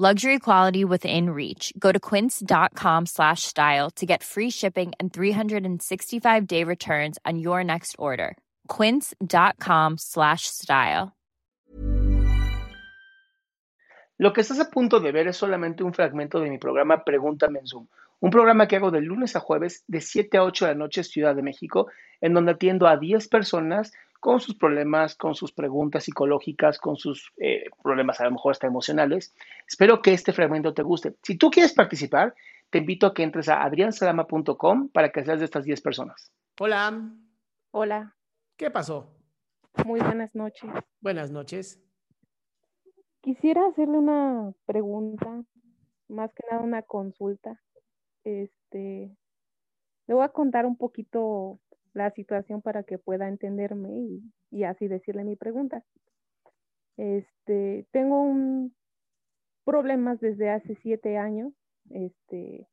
Luxury quality within reach. Go to quince.com slash style to get free shipping and 365 day returns on your next order. Quince.com slash style. Lo que estás a punto de ver es solamente un fragmento de mi programa Pregúntame en Zoom, un programa que hago de lunes a jueves de 7 a 8 de la noche Ciudad de México, en donde atiendo a 10 personas con sus problemas, con sus preguntas psicológicas, con sus eh, problemas a lo mejor hasta emocionales. Espero que este fragmento te guste. Si tú quieres participar, te invito a que entres a adriansalama.com para que seas de estas 10 personas. Hola, Hola, ¿qué pasó? muy buenas noches. Buenas noches. Quisiera hacerle una pregunta, más que nada una consulta. Este, le voy a contar un poquito la situación para que pueda entenderme y, y así decirle mi pregunta. Este, tengo un problemas desde hace siete años, este,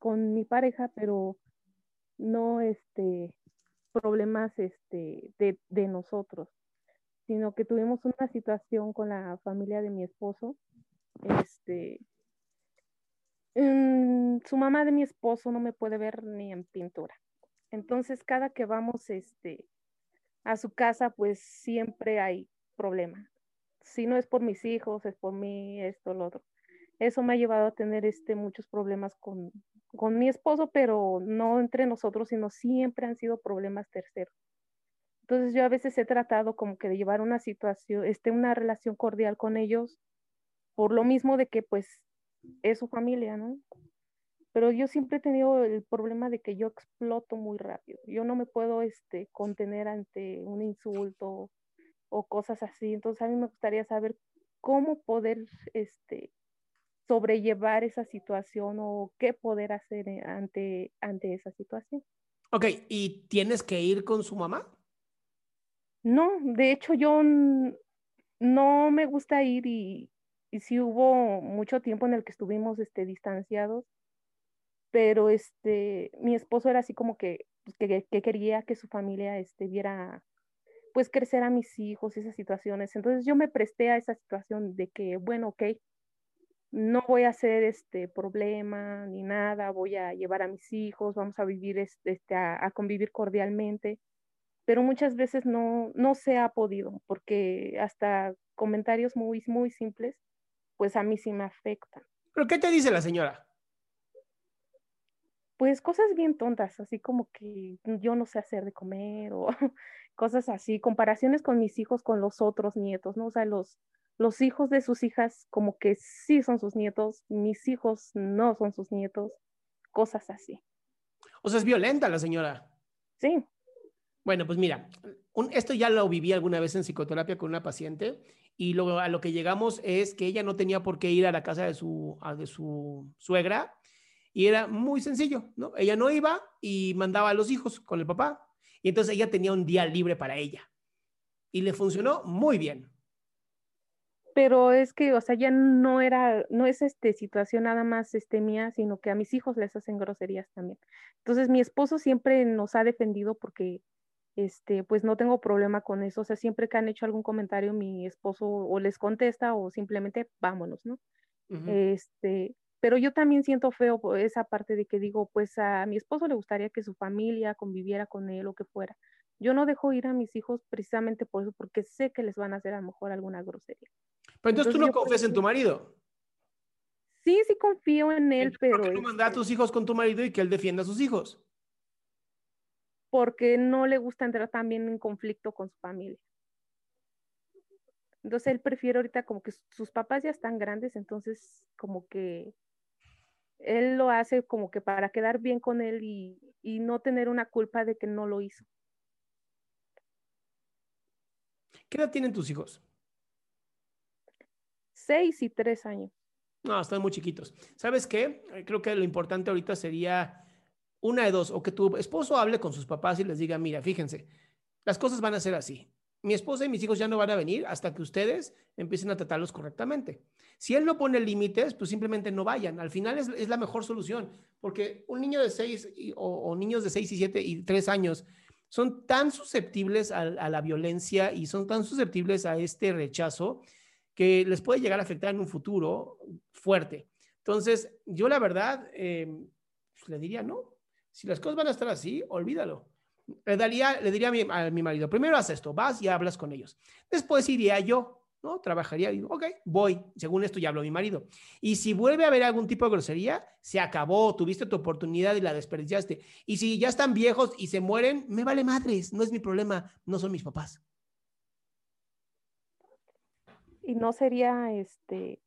con mi pareja, pero no este problemas este de, de nosotros, sino que tuvimos una situación con la familia de mi esposo. Este, mm, su mamá de mi esposo no me puede ver ni en pintura. Entonces, cada que vamos este, a su casa, pues siempre hay problema. Si no es por mis hijos, es por mí, esto, lo otro. Eso me ha llevado a tener este, muchos problemas con, con mi esposo, pero no entre nosotros, sino siempre han sido problemas terceros. Entonces yo a veces he tratado como que de llevar una situación, este, una relación cordial con ellos, por lo mismo de que pues es su familia, ¿no? Pero yo siempre he tenido el problema de que yo exploto muy rápido. Yo no me puedo este, contener ante un insulto o cosas así. Entonces a mí me gustaría saber cómo poder este, sobrellevar esa situación o qué poder hacer eh, ante, ante esa situación. Ok, ¿y tienes que ir con su mamá? No, de hecho yo no me gusta ir y, y sí hubo mucho tiempo en el que estuvimos este, distanciados, pero este, mi esposo era así como que, pues, que, que quería que su familia este, viera pues crecer a mis hijos esas situaciones. Entonces yo me presté a esa situación de que, bueno, ok, no voy a hacer este problema ni nada, voy a llevar a mis hijos, vamos a vivir este, este, a, a convivir cordialmente pero muchas veces no, no se ha podido, porque hasta comentarios muy, muy simples, pues a mí sí me afectan. ¿Pero qué te dice la señora? Pues cosas bien tontas, así como que yo no sé hacer de comer o cosas así, comparaciones con mis hijos, con los otros nietos, ¿no? O sea, los, los hijos de sus hijas como que sí son sus nietos, mis hijos no son sus nietos, cosas así. O sea, es violenta la señora. Sí, Bueno, pues mira, un- esto ya lo viví alguna vez en psicoterapia con una paciente y lo, a lo que llegamos es que ella no tenía por qué ir a la casa de su, de su suegra y era muy sencillo, ¿no? Ella no iba y mandaba a los hijos con el papá y entonces ella tenía un día libre para ella y le funcionó muy bien. pero es que, o sea, ya no era, no es este situación nada más este mía, sino que a mis hijos les hacen groserías también. Entonces, mi esposo siempre nos ha defendido porque, este, pues no tengo problema con eso. O sea, siempre que han hecho algún comentario, mi esposo o les contesta o simplemente vámonos, ¿no? Este, pero yo también siento feo esa parte de que digo, pues a mi esposo le gustaría que su familia conviviera con él o que fuera. Yo no dejo ir a mis hijos precisamente por eso, porque sé que les van a hacer a lo mejor alguna grosería. Pero entonces, tú no confías en tu marido. Sí, sí confío en él, pero... ¿Por qué no manda a tus hijos con tu marido y que él defienda a sus hijos? Porque no le gusta entrar también en conflicto con su familia. Entonces él prefiere ahorita como que sus papás ya están grandes, entonces como que él lo hace como que para quedar bien con él y, y no tener una culpa de que no lo hizo. ¿Qué edad tienen tus hijos? Seis y tres años. No, están muy chiquitos. ¿Sabes qué? Eh, creo que lo importante ahorita sería una de dos, o que tu esposo hable con sus papás y les diga, mira, fíjense, las cosas van a ser así. Mi esposa y mis hijos ya no van a venir hasta que ustedes empiecen a tratarlos correctamente. Si él no pone límites, pues simplemente no vayan. Al final es, la mejor solución, porque un niño de seis o, o, niños de seis y siete y tres años son tan susceptibles a, la violencia y son tan susceptibles a este rechazo que les puede llegar a afectar en un futuro fuerte. Entonces, yo la verdad, em, pues, le diría, no, si las cosas van a estar así, olvídalo. Le, daría, le diría a mi, a mi marido, primero haz esto, vas y hablas con ellos. Después iría yo, ¿no? Trabajaría y digo, ok, voy, según esto ya habló mi marido. Y si vuelve a haber algún tipo de grosería, se acabó, tuviste tu oportunidad y la desperdiciaste. Y si ya están viejos y se mueren, me vale madres, no es mi problema, no son mis papás. Y no sería, este,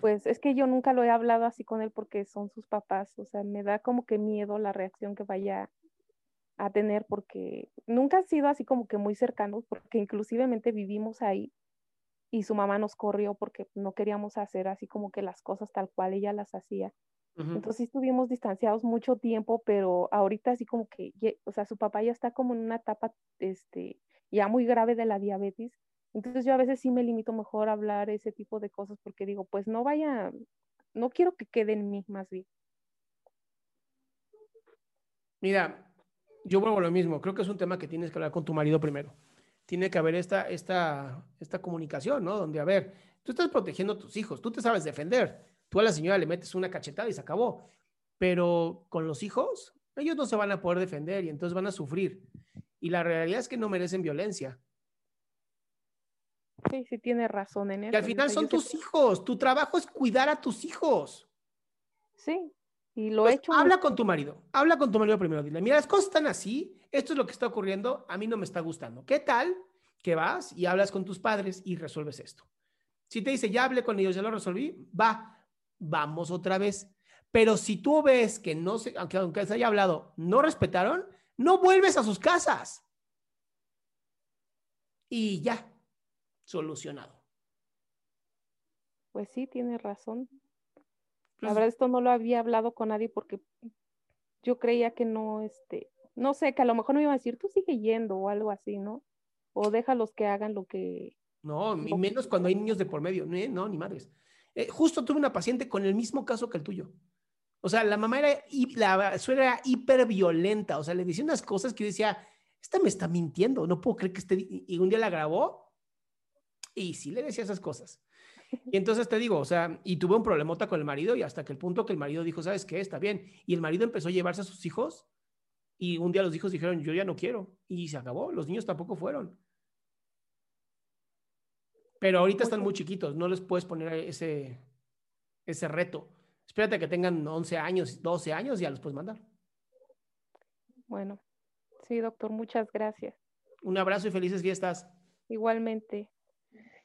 pues es que yo nunca lo he hablado así con él porque son sus papás, o sea, me da como que miedo la reacción que vaya a tener porque nunca han sido así como que muy cercanos, porque inclusivemente vivimos ahí y su mamá nos corrió porque no queríamos hacer así como que las cosas tal cual ella las hacía. Entonces estuvimos distanciados mucho tiempo, pero ahorita así como que, o sea, su papá ya está como en una etapa, este, ya muy grave de la diabetes. Entonces yo a veces sí me limito mejor a hablar ese tipo de cosas porque digo, pues no vaya, no quiero que quede en mí más bien. Mira, yo vuelvo a lo mismo, creo que es un tema que tienes que hablar con tu marido primero. Tiene que haber esta, esta, esta comunicación, ¿no? Donde, a ver, tú estás protegiendo a tus hijos, tú te sabes defender, tú a la señora le metes una cachetada y se acabó, pero con los hijos, ellos no se van a poder defender y entonces van a sufrir. Y la realidad es que no merecen violencia. Sí, sí tiene razón en eso. Y al final son tus hijos, tu trabajo es cuidar a tus hijos. Sí, y lo he hecho. Habla con tu marido, habla con tu marido primero. Dile, mira, las cosas están así, esto es lo que está ocurriendo, a mí no me está gustando. ¿Qué tal que vas y hablas con tus padres y resuelves esto? Si te dice, ya hablé con ellos, ya lo resolví, va, vamos otra vez. Pero si tú ves que no se, aunque, aunque se haya hablado, no respetaron, no vuelves a sus casas. Y ya, solucionado. Pues sí, tiene razón. La verdad, esto no lo había hablado con nadie porque yo creía que no, este, no sé, que a lo mejor me iba a decir, tú sigue yendo o algo así, ¿no? O déjalos que hagan lo que... No, y menos cuando hay niños de por medio, no, ni madres. Eh, justo tuve una paciente con el mismo caso que el tuyo. O sea, la mamá era, la suegra era hiper violenta, o sea, le decía unas cosas que yo decía, esta me está mintiendo, no puedo creer que esté, y un día la grabó y sí le decía esas cosas. Y entonces te digo, o sea, y tuve un problemota con el marido y hasta que el punto que el marido dijo, ¿sabes qué? Está bien. Y el marido empezó a llevarse a sus hijos y un día los hijos dijeron, yo ya no quiero. Y se acabó, los niños tampoco fueron. Pero ahorita están muy chiquitos, no les puedes poner ese, ese reto. Espérate que tengan 11 años, 12 años y ya los puedes mandar. Bueno, sí, doctor, muchas gracias. Un abrazo y felices fiestas. Igualmente.